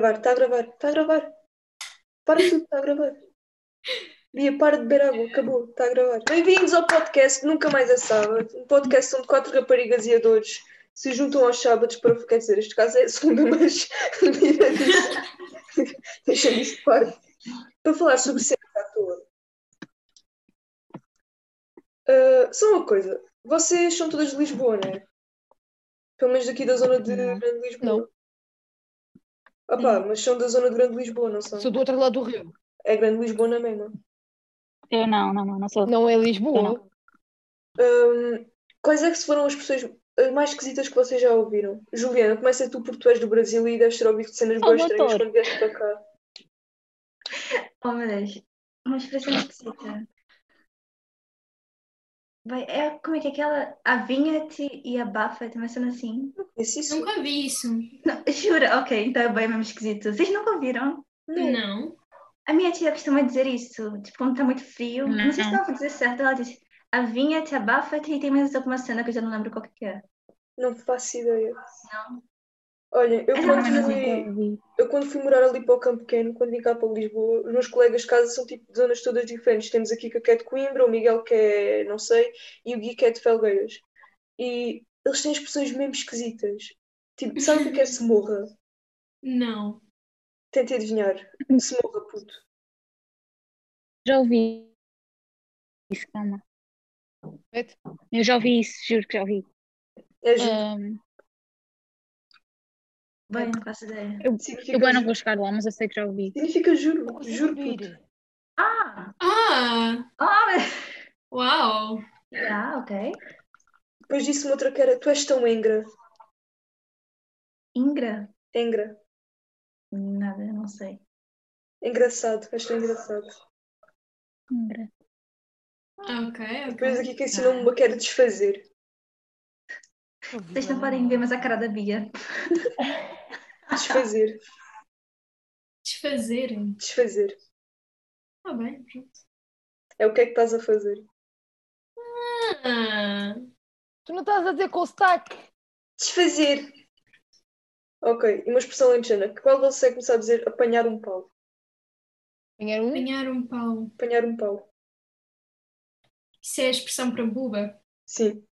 Está a gravar, está a gravar, está a gravar. Para tudo, está a gravar. Bia, para de beber água, acabou, está a gravar. Bem-vindos ao podcast Nunca Mais é Sábado, um podcast onde quatro raparigas e adores se juntam aos sábados para. Quer dizer, este caso é a segunda, mas. Deixa-me isto de parte. Para falar sobre cenas à toa. Uh, só uma coisa, vocês são todas de Lisboa, não é? Pelo menos daqui da zona de. Grande Lisboa. Não. Opá, mas são da zona de Grande Lisboa, não são? Sou do outro lado do rio. É Grande Lisboa na mesma. Eu não, não, não, não sou. Não é Lisboa. não. Hum, quais é que foram as pessoas as mais esquisitas que vocês já ouviram? Juliana, começa tu porque tu és do Brasil e deves ter ouvido cenas Oh, boas estranhas quando vieste para cá. Oh meu Deus, uma expressão esquisita. Vai, é, como é que é aquela? Avinha-te e abafa-te, uma cena assim. Isso? Nunca vi isso. Não, jura? Ok, então é bem mesmo esquisito. Vocês nunca ouviram? Não. A minha tia costuma dizer isso, tipo, quando está muito frio. Não sei se Não. estava a dizer certo. Ela diz avinha-te, abafa-te e tem mais alguma cena que eu já não lembro qual que é. Não faço ideia. Não. Olha, eu quando, fui, eu quando fui morar ali para o Campo Pequeno, quando vim cá para Lisboa, os meus colegas de casa são tipo de zonas todas diferentes. Temos aqui que é de Coimbra, o Miguel que é não sei, e o Gui que é de Felgueiras. E eles têm expressões mesmo esquisitas. Tipo, sabe o que é se morra? Não. Tentem adivinhar. Se morra, puto. Já ouvi isso, calma. Eu já ouvi isso, juro que já ouvi. É ju- Bem, não faço ideia. eu, significa, eu bem não vou chegar lá, mas eu sei que já ouvi. significa juro. Não Juro, puto. Ah! Ah! Ah, Uau! yeah, ok. Depois disse-me outra que era: Tu és tão engra. Ingra? Engra. Nada, não sei. Engraçado. És tão engraçado. Lembra? Ah, Ok, Depois ok. aqui que ensinou-me uma que era desfazer. Vocês não podem ver, mas a cara da Bia. Desfazer. Desfazer. Desfazer. Tá bem, pronto. É o que é que estás a fazer. Ah, Tu não estás a dizer com o sotaque. Desfazer. Ok. E uma expressão lentejana. Qual você começar a dizer apanhar um pau? Apanhar um. apanhar um pau. Apanhar um pau. Isso é a expressão para buba. Sim.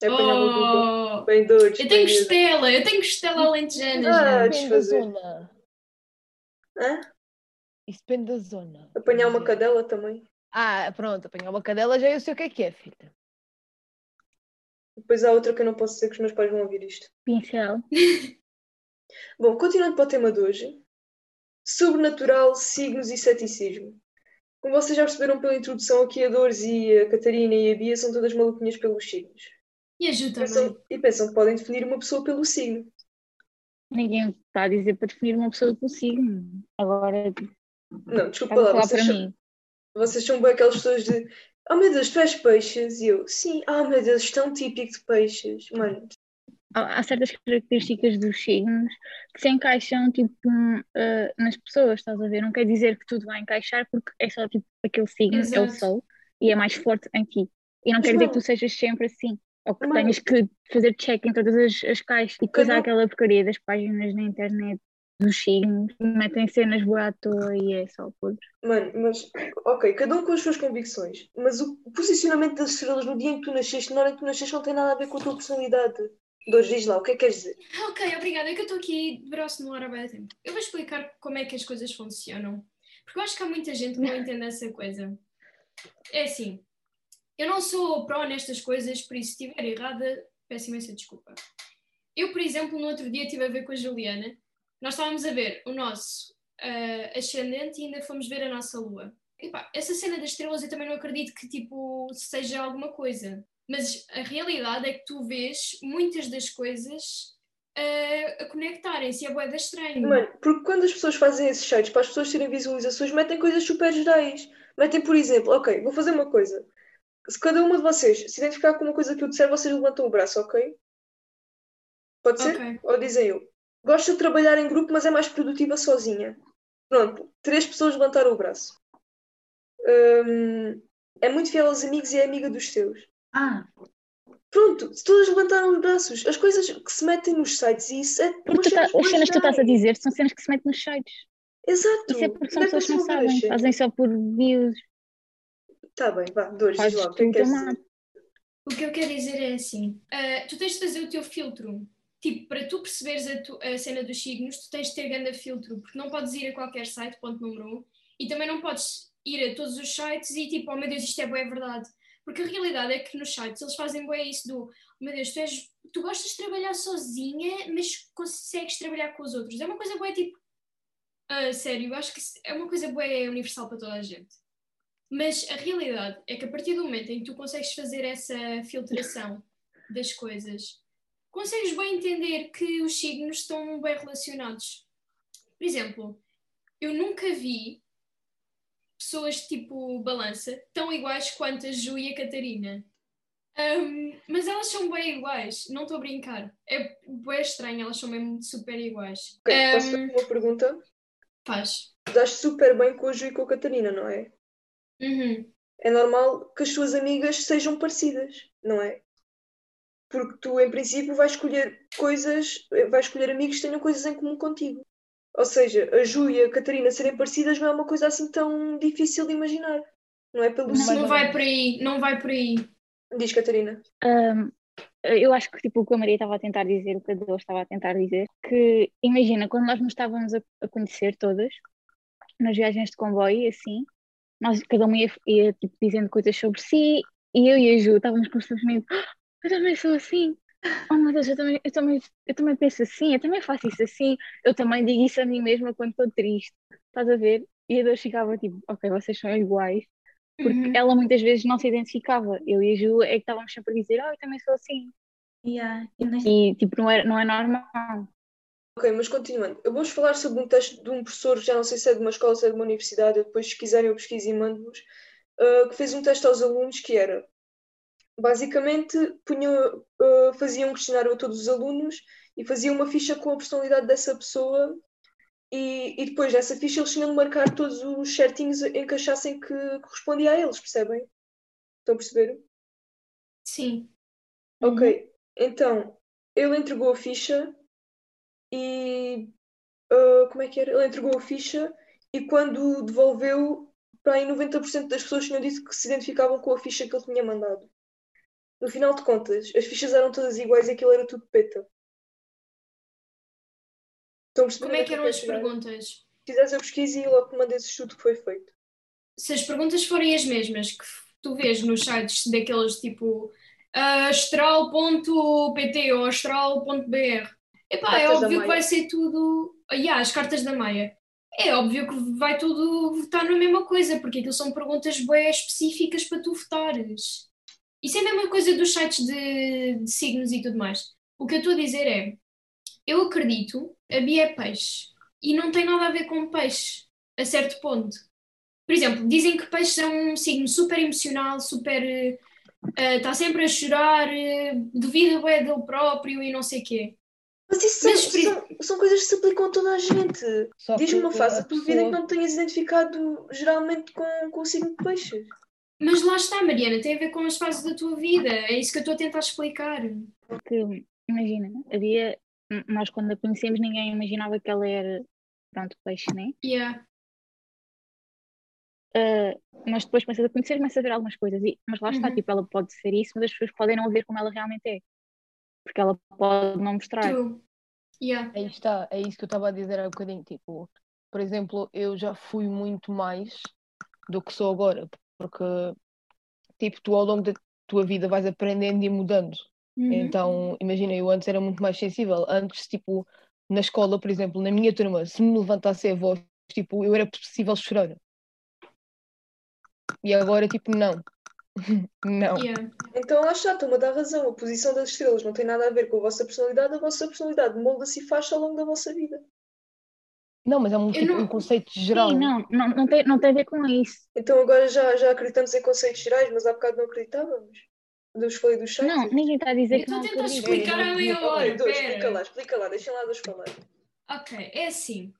É apanhar uma buba. Oh! Bem doidos. Eu tenho costela, eu tenho costela alentejana, Ah, da desfazer. zona. Hã? Isso depende da zona. Apanhar uma cadela também. Ah, pronto, apanhar uma cadela já eu sei o que é que é, filha. Depois há outra que eu não posso dizer que os meus pais vão ouvir isto. Pincel. Bom, continuando para o tema de hoje. Sobrenatural, signos e ceticismo. Como vocês já perceberam pela introdução, aqui a Dores e a Catarina e a Bia são todas maluquinhas pelos signos. E a Ju também. Pensam- e pensam que podem definir uma pessoa pelo signo. Ninguém está a dizer para definir uma pessoa pelo signo. Agora, Não, desculpa lá, vocês para são, mim. vocês são bem aquelas pessoas de Oh meu Deus, tu és peixes? E eu, sim, oh meu Deus, tão típico de peixes. Mano, Há certas características dos signos que se encaixam tipo eh, nas pessoas, estás a ver? Não quer dizer que tudo vai encaixar porque é só tipo aquele signo, é o Exato. sol e é mais forte em ti. E não Mas quer dizer que tu sejas sempre assim. Ou que Mas- tenhas que fazer check em todas as, as caixas. E depois há aquela porcaria das páginas na internet dos signos que metem cenas boa à toa e é só podre. mano, mas ok, cada um com as suas convicções. Mas o posicionamento das estrelas no dia em que tu nasceste, na hora em que tu nasceste, não tem nada a ver com a tua personalidade. Dores, diz lá, o que é que queres dizer? Ok, obrigada. É que eu estou aqui de braço no ar há bem tempo. Eu vou explicar como é que as coisas funcionam. Porque eu acho que há muita gente que não entende essa coisa. É assim, eu não sou pró nestas coisas, por isso se estiver errada, peço imensa desculpa. Eu, por exemplo, no outro dia estive a ver com a Juliana, nós estávamos a ver o nosso ah, ascendente e ainda fomos ver a nossa lua. E pá, essa cena das estrelas eu também não acredito que tipo seja alguma coisa. Mas a realidade é que tu vês muitas das coisas a, a conectarem-se. É boeda estranho. Mano, porque quando as pessoas fazem esses sites para as pessoas terem visualizações, metem coisas super gerais. Metem, por exemplo, ok, vou fazer uma coisa. Se cada uma de vocês se identificar com uma coisa que eu disser, vocês levantam o braço, ok? Pode ser? Ok. Ou dizem eu. Gosto de trabalhar em grupo, mas é mais produtiva sozinha. Pronto, três pessoas levantaram o braço. Hum, é muito fiel aos amigos e é amiga dos seus. Ah, Pronto, se todas levantaram os braços, as coisas que se metem nos sites e isso é Porque tá- as cenas que tu estás a dizer são cenas que se metem nos sites. Exato. Isso é porque são é pessoas que não sabem, fazem só por views. Tá bem, vá, Dores, diz Fazes lá, o que é que? O que eu quero dizer é assim: ah, tu tens de fazer o teu filtro. Tipo, para tu perceberes a, tu- a cena dos signos, tu tens de ter grande filtro, porque não podes ir a qualquer site, ponto número um, e também não podes ir a todos os sites e tipo, oh meu Deus, isto é boa, é verdade. Porque a realidade é que nos sites eles fazem bem isso do, oh, meu Deus, tu, és, tu gostas de trabalhar sozinha, mas consegues trabalhar com os outros. É uma coisa boa, tipo, ah, sério, eu acho que é uma coisa boa universal para toda a gente. Mas a realidade é que a partir do momento em que tu consegues fazer essa filtração das coisas, consegues bem entender que os signos estão bem relacionados. Por exemplo, eu nunca vi pessoas tipo balança tão iguais quanto a Ju e a Catarina. Ahm, mas elas são bem iguais, não estou a brincar. É bem estranho, elas são mesmo super iguais. Ok, posso Ahm, fazer uma pergunta? faz. Dás super bem com a Ju e com a Catarina, não é? Uhum. É normal que as tuas amigas sejam parecidas, não é? Porque tu, em princípio, vais escolher coisas, vais escolher amigos que tenham coisas em comum contigo. Ou seja, a Ju e a Catarina serem parecidas não é uma coisa assim tão difícil de imaginar. Não é pelo Não, não vai por aí, não vai por aí. Diz Catarina. Ahm, eu acho que tipo, o que a Maria estava a tentar dizer, o que a Dolores estava a tentar dizer, que imagina, quando nós nos estávamos a, a conhecer todas, nas viagens de comboio, e assim, nós, cada uma ia, ia, tipo, dizendo coisas sobre si, e eu e a Ju estávamos constantemente, "Ah, eu também sou assim, oh meu Deus, eu também, eu também, eu também penso assim, eu também faço isso assim, eu também digo isso a mim mesma quando estou triste, estás a ver? E a Dolores ficava tipo, ok, vocês são iguais, porque Uhum. ela muitas vezes não se identificava. Eu e a Ju é que estávamos sempre a dizer, oh, eu também sou assim. Yeah. E E tipo, não é, não é normal. Ok, mas continuando. Eu vou-vos falar sobre um texto de um professor, já não sei se é de uma escola ou se é de uma universidade, eu depois, se quiserem, eu pesquiso e mando-vos, uh, que fez um teste aos alunos que era, basicamente, punha, uh, fazia um questionário a todos os alunos e fazia uma ficha com a personalidade dessa pessoa e, e depois nessa ficha eles tinham de marcar todos os certinhos em que achassem que correspondia a eles, percebem? Estão a perceber? Sim. Ok, então ele entregou a ficha e ah, como é que era? Ele entregou a ficha e quando devolveu, para aí 90% das pessoas tinham dito que se identificavam com a ficha que ele tinha mandado. No final de contas, as fichas eram todas iguais e aquilo era tudo peta. Perceber Como é onde que eram as perguntas? Fizeres a pesquisa e logo mandei esse estudo que foi feito. Se as perguntas forem as mesmas que tu vês nos sites daqueles tipo ah, astral.pt ou astral.br, epá, é óbvio que vai ser tudo. Ah, yeah, as cartas da Maia. É óbvio que vai tudo votar na mesma coisa, porque aquilo são perguntas bem específicas para tu votares. Isso é a mesma coisa dos sites de, de signos e tudo mais. O que eu estou a dizer é, eu acredito, a Bia é peixe, e não tem nada a ver com peixe, a certo ponto. Por exemplo, dizem que peixe é um signo super emocional, super. Está sempre a chorar, uh, duvida bem dele próprio e não sei o quê. Mas isso são, Mas, são, são coisas que se aplicam a toda a gente. Diz-me uma fase da tua vida em que não te tenhas identificado geralmente com, com o signo de peixes. Mas lá está, Mariana, tem a ver com as fases da tua vida. É isso que eu estou a tentar explicar. Porque, imagina, havia, nós quando a conhecemos ninguém imaginava que ela era, pronto, peixe, né? Yeah. Ah, mas depois começas a conhecer, começas a ver algumas coisas. E, mas lá está, Uhum. tipo, ela pode ser isso, mas as pessoas podem não ver como ela realmente é. Porque ela pode não mostrar. Yeah. Aí está, é isso que eu estava a dizer há um bocadinho. Tipo, por exemplo, eu já fui muito mais do que sou agora, porque tipo, tu ao longo da tua vida vais aprendendo e mudando. Uhum. Então, imagina, eu antes era muito mais sensível. Antes, tipo, na escola, por exemplo, na minha turma, se me levantasse a voz, tipo, eu era possível chorar. E agora, tipo, não. não. Yeah. Então lá está, estou-me a dar razão. A posição das estrelas não tem nada a ver com a vossa personalidade, a vossa personalidade molda-se e faz ao longo da vossa vida. Não, mas é um, tipo, não- um conceito geral. Sim, não, não, não, tem, não tem a ver com isso. Então agora já, já acreditamos em conceitos gerais, mas há bocado não acreditávamos. Eu vos falei dos sites. Não, ninguém está a dizer Eu que estou não a tentar explicar há meia hora. Explica lá, explica lá, deixem lá dois falar. Ok, é assim.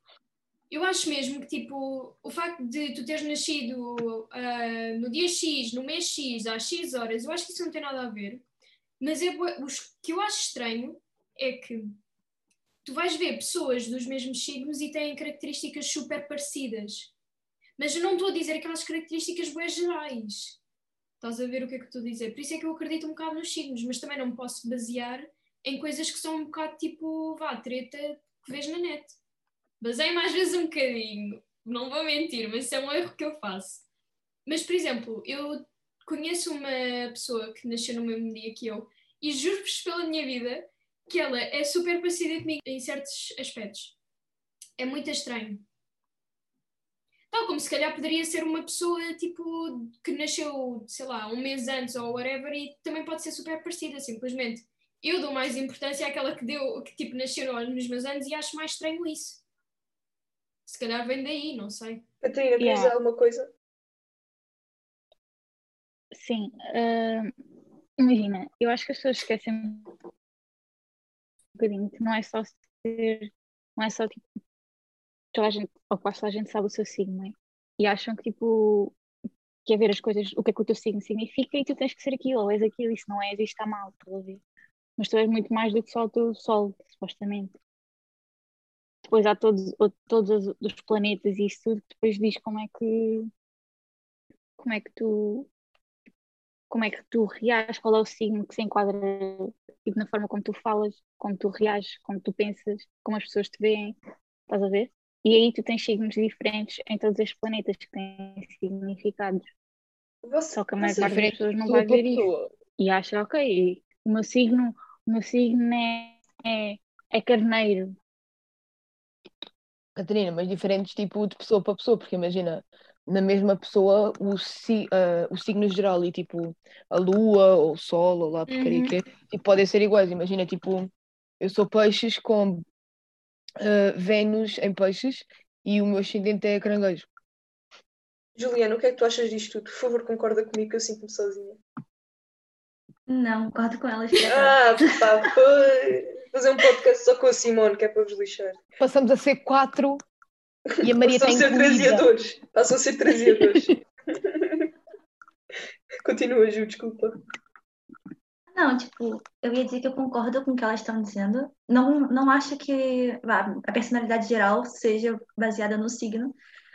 Eu acho mesmo que, tipo, o facto de tu teres nascido ah, no dia X, no mês X, às X horas, eu acho que isso não tem nada a ver. Mas é, os que eu acho estranho é que tu vais ver pessoas dos mesmos signos e têm características super parecidas. Mas eu não estou a dizer aquelas características boas gerais. Estás a ver o que é que estou a dizer? Por isso é que eu acredito um bocado nos signos, mas também não me posso basear em coisas que são um bocado tipo, vá, treta que vês na net. Baseio-me às vezes um bocadinho, não vou mentir, mas isso é um erro que eu faço. Mas, por exemplo, eu conheço uma pessoa que nasceu no mesmo dia que eu e juro-vos pela minha vida que ela é super parecida comigo em certos aspectos. É muito estranho. Tal como se calhar poderia ser uma pessoa tipo que nasceu, sei lá, um mês antes ou whatever e também pode ser super parecida, simplesmente. Eu dou mais importância àquela que deu, que tipo nasceu nos meus anos e acho mais estranho isso. Se calhar vem daí, não sei. Catarina, queres Yeah. dizer alguma coisa? Sim, ah, imagina, eu acho que as pessoas esquecem um bocadinho que não é só ser, não é só tipo, toda a gente, ou quase toda a gente sabe o seu signo, não é? E acham que tipo, que é ver as coisas, o que é que o teu signo significa e tu tens que ser aquilo, ou és aquilo, e se não és, isto está mal, estás a ver? Mas tu és muito mais do que só o teu sol, supostamente. Depois há todos, todos os, planetas e isso tudo, que depois diz como é que, como é que tu como é que tu reages, qual é o signo que se enquadra tipo, na forma como tu falas, como tu reages, como tu pensas, como as pessoas te veem, estás a ver? E aí tu tens signos diferentes em todos estes planetas que têm significados. Você, Só que a maior parte das pessoas não vai ver isso. E acha, ok, o meu signo, o meu signo é, é, é carneiro. Catarina, mas diferentes tipo de pessoa para pessoa, porque imagina, na mesma pessoa o, si, ah, o signo geral e tipo a lua ou o sol ou lá porcaria Uhum. que tipo, podem ser iguais. Imagina, tipo, eu sou peixes com ah, Vênus em peixes e o meu ascendente é caranguejo. Juliana, o que é que tu achas disto tudo? Por favor, concorda comigo que eu sinto-me sozinha. Não, concordo com elas. por. Ah, pá, foi. Fazer um podcast só com a Simone, que é para vos lixar. Passamos a ser quatro e a Maria Passam está a ser incluída. traziadores. Passam a ser traziadores. Continua, Ju, desculpa. Não, tipo, eu ia dizer que eu concordo com o que elas estão dizendo. Não, não acho que a personalidade geral seja baseada no signo.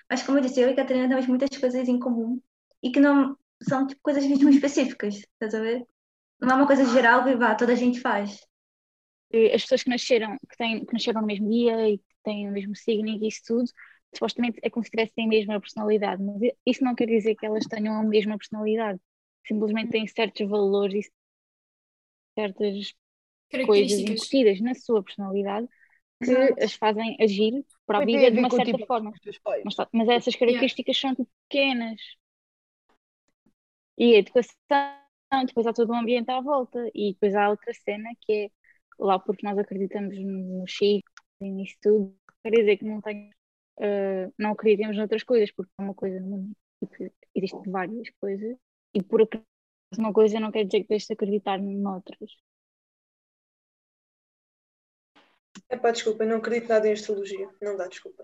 Mas, como eu disse, eu e a Catarina temos muitas coisas em comum. E que não são tipo, coisas mesmo específicas, estás a ver? Não é uma coisa geral que vá, toda a gente faz. As pessoas que nasceram, que, têm, que nasceram no mesmo dia e que têm o mesmo signo e isso tudo, supostamente é como se tivessem a mesma personalidade. Mas isso não quer dizer que elas tenham a mesma personalidade. Simplesmente têm certos valores e certas coisas incutidas na sua personalidade que Exato. as fazem agir para a vida de uma certa tipo, forma. Mas, mas essas características são tipo, pequenas. E a educação, depois há todo um ambiente à volta. E depois há outra cena que é lá porque nós acreditamos no Chico e nisso tudo, quer dizer que não tenho, eh, não acreditemos noutras coisas, porque é uma coisa no mundo. Tipo, existem várias coisas. E por acreditar numa coisa não quer dizer que deixes de acreditar noutras. É pá, desculpa, não acredito nada em astrologia. Não dá, desculpa.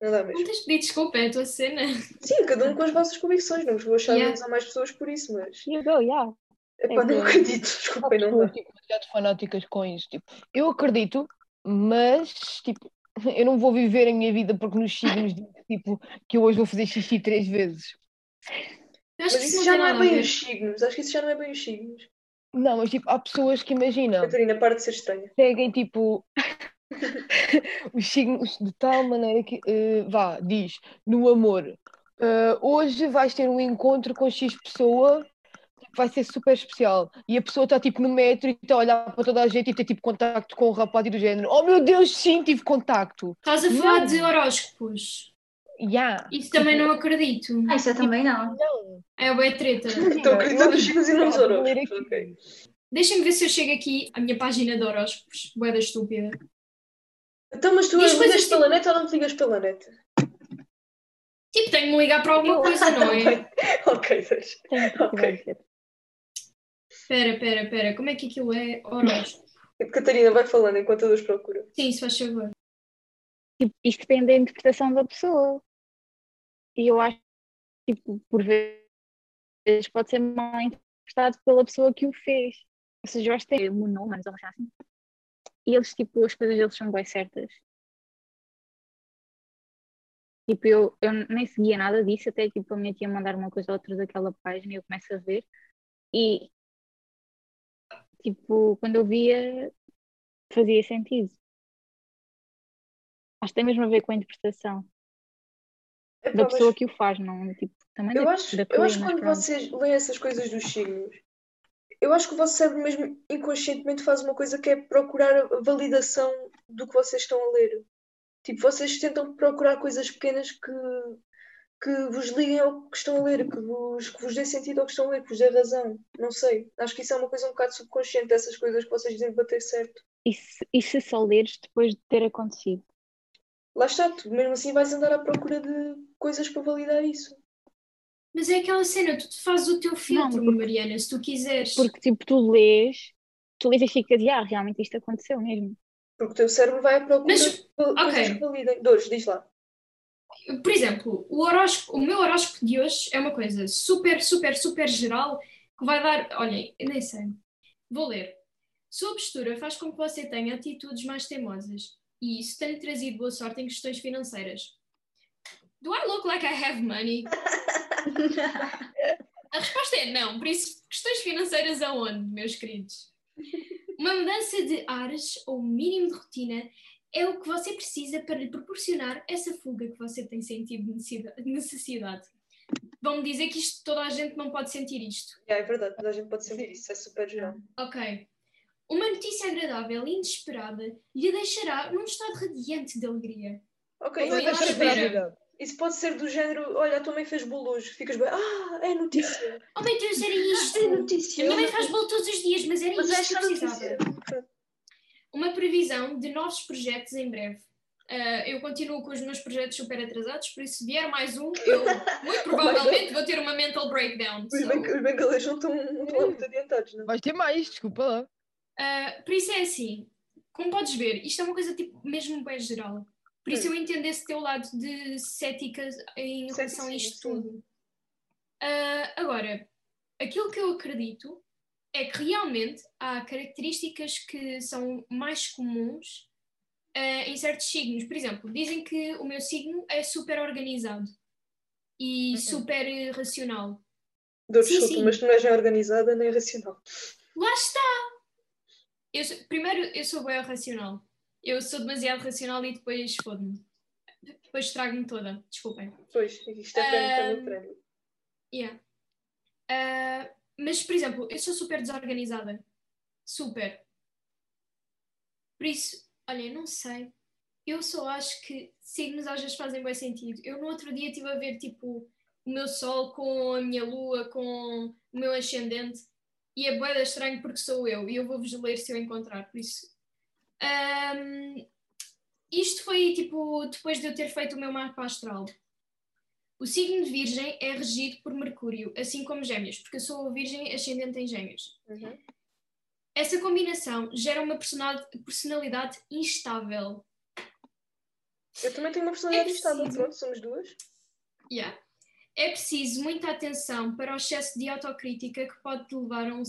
Não dá Não mesmo. tens de pedir desculpa, é a tua cena. Sim, cada um com as vossas convicções. Não vos vou achar Yeah. menos ou mais pessoas por isso, mas. E eu go, yeah. É É pá, não acredito. Desculpa, não dá. tipo, fanáticas com isso. Tipo, eu acredito, mas tipo, eu não vou viver a minha vida porque nos signos tipo, que eu hoje vou fazer xixi três vezes. Acho Mas que isso isso já não não é bem ver. os signos. Acho que isso já não é bem os signos. Não, mas tipo, há pessoas que imaginam, Catarina, para de ser estranha. seguem tipo os signos de tal maneira que eh, vá, diz no amor. eh, hoje vais ter um encontro com X pessoa vai ser super especial. E a pessoa está tipo no metro e está a olhar para toda a gente e tem tipo contacto com o rapaz e do género. Oh meu Deus, sim, tive contacto. Estás a falar Não. de horóscopos. Yeah. Isso também não acredito. Ah, isso eu também não. Não. É boa treta. Estou acreditando nos signos e não nos horóscopos. aqui. Ok. Deixem-me ver se eu chego aqui à minha página de horóscopos. Boeda estúpida. Então, mas tu E as ligas coisas pela net ou não te ligas pela net? Tipo, tenho de me ligar para alguma coisa, não é? ok, deixa. Tenho Espera, espera, espera. Como é que aquilo é horóscopo? Catarina, vai falando enquanto eu dou procura. Sim, se faz favor. Tipo, isto depende da interpretação da pessoa. E eu acho que, tipo, por vezes pode ser mal interpretado pela pessoa que o fez. Ou seja, eu acho que tem monómanos ou assim. E eles, tipo, as coisas deles são bem certas. Tipo, eu, eu nem seguia nada disso, até tipo a minha tia mandar uma coisa ou outra daquela página e eu começo a ver. E, tipo, quando eu via, fazia sentido. Acho que tem mesmo a ver com a interpretação Epá, da mas pessoa que o faz, não? Tipo, também eu da, acho, da eu acho que quando pronto. vocês leem essas coisas dos signos, eu acho que o vosso cérebro mesmo inconscientemente faz uma coisa que é procurar a validação do que vocês estão a ler. Tipo, vocês tentam procurar coisas pequenas que, que vos liguem ao que estão a ler, que vos, que vos dê sentido ao que estão a ler, que vos dê razão. Não sei. Acho que isso é uma coisa um bocado subconsciente, essas coisas que vocês dizem bater certo. E se, e se só leres depois de ter acontecido? Lá está, tu mesmo assim vais andar à procura de coisas para validar isso. Mas é aquela cena, tu te fazes o teu filtro, porque- Mariana, se tu quiseres. Porque, tipo, tu lês, tu lês e ficas, ah, realmente isto aconteceu mesmo. Porque o teu cérebro vai à procura Mas, de coisas que validem. Dores, diz lá. Por exemplo, o, horóscopo, o meu horóscopo de hoje é uma coisa super, super, super geral que vai dar. Olhem, nem sei. Vou ler. Sua postura faz com que você tenha atitudes mais teimosas e isso tem-lhe trazido boa sorte em questões financeiras. Do I look like I have money? A resposta é não, por isso, questões financeiras aonde, meus queridos? Uma mudança de ares ou mínimo de rotina é o que você precisa para lhe proporcionar essa fuga que você tem sentido necessida- necessidade. Vão-me dizer que isto toda a gente não pode sentir isto. É, é verdade, toda a gente pode sentir isso, é super geral. Ok. Uma notícia agradável e inesperada lhe deixará num estado radiante de alegria. Ok, Não, isso, pode ser- que- isso pode ser do género, olha, a tua mãe fez bolo hoje, ficas bem, ah, é notícia. Oh meu Deus, era isto! É A notícia. minha mãe faz bolo todos os dias, mas era Mas isto que é precisava. notícia. Uma previsão de novos projetos em breve. Ah, eu continuo com os meus projetos super atrasados, por isso se vier mais um, eu muito provavelmente vou ter uma mental breakdown. Os, So, os bengalês não estão muito adiantados, não? Vais ter mais, desculpa lá. ah, por isso é assim, como podes ver, isto é uma coisa tipo mesmo bem geral. Por isso eu entendo esse teu lado de cética em relação a isto tudo. Ah, agora, aquilo que eu acredito é que realmente há características que são mais comuns ah, em certos signos. Por exemplo, dizem que o meu signo é super organizado e super eh, racional. Dou Sim, desculpa, sim. mas tu não és nem organizada nem racional. Lá está! Eu sou- primeiro, eu sou bem racional. Eu sou demasiado racional e depois fodo-me. Depois trago-me toda. Desculpem. Pois, isto é prémio, Ah, prémio, prémio. Yeah. Ah, mas, por exemplo, eu sou super desorganizada. Super. Por isso, olha, não sei. Eu só acho que signos às vezes fazem bem sentido. Eu no outro dia estive a ver tipo o meu sol com a minha lua, com o meu ascendente e é boeda estranho porque sou eu e eu vou-vos ler se eu encontrar. Por isso, ahm, isto foi tipo depois de eu ter feito o meu mapa astral. O signo de Virgem é regido por Mercúrio, assim como Gêmeos, porque eu sou Virgem ascendente em Gêmeos. Uhum. Essa combinação gera uma personal- personalidade instável. Eu também tenho uma personalidade É instável, pronto, somos duas. Yeah. É preciso muita atenção para o excesso de autocrítica que pode levar a um,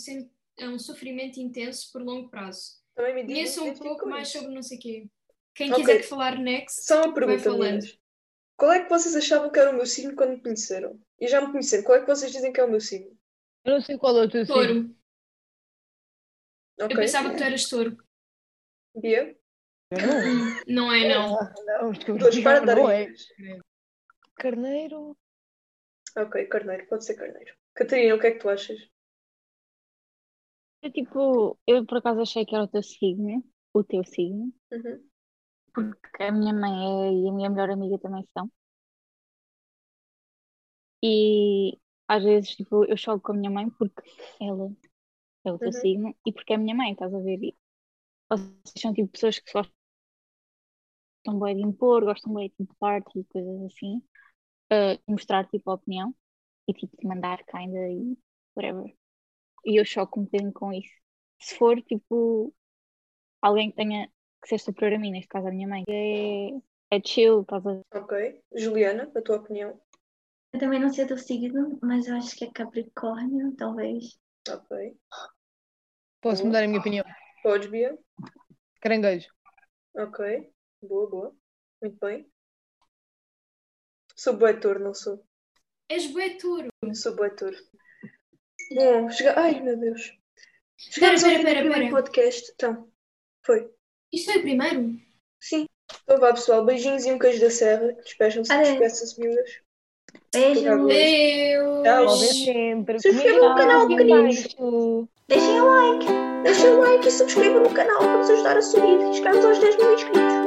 a um sofrimento intenso por longo prazo. Também me diz um pouco mais isso. sobre não sei o quê. Quem Ok. quiser falar next, Só uma vai pergunta, falando. meninas. Qual é que vocês achavam que era o meu signo quando me conheceram? E já me conheceram, qual é que vocês dizem que é o meu signo? Eu não sei qual é o teu signo. Touro. Ok. Eu pensava que tu eras touro. Bia? Eu não. Não é, não. Ah, não, digo para dar não é. dicas. Carneiro. Ok, carneiro, pode ser carneiro. Catarina, o que é que tu achas? Eu, tipo, eu por acaso achei que era o teu signo, o teu signo, Uhum. Porque a minha mãe é, e a minha melhor amiga também são. E às vezes, tipo, eu choco com a minha mãe porque ela é o teu Uhum. signo e porque é a minha mãe, estás a ver? E vocês são tipo pessoas que gostam bem de impor, gostam bem de party e coisas assim, ah, de mostrar tipo a opinião e tipo de mandar kinda e whatever. E eu choco um bocadinho com isso. Se for tipo alguém que tenha que ser superior a mim, neste caso a minha mãe, é, é chill, estás a ver? Ok. Juliana, a tua opinião? Eu também não sei o teu signo, mas eu acho que é Capricórnio, talvez. Ok. Posso mudar a minha opinião? Podes, Bia? Caranguejo. Ok. Boa, boa. Muito bem. Sou bué touro, não sou? És bué touro. Sou bué touro. Bom, chega... Ai, meu Deus. Espera, Chegamos ao espera, fim do espera, primeiro espera. podcast. Então, foi. Isto foi o primeiro? Sim. Então vá, pessoal. Beijinhos e um queijo da serra. Despejam-se das Adeus. peças miúdas. Beijo. Tchau. Deus. Pode sempre. Se inscrevam no canal, pequeninos. Deixem o like. Deixem o like e subscrevam no canal para nos ajudar a subir chegarmos aos 10 mil inscritos.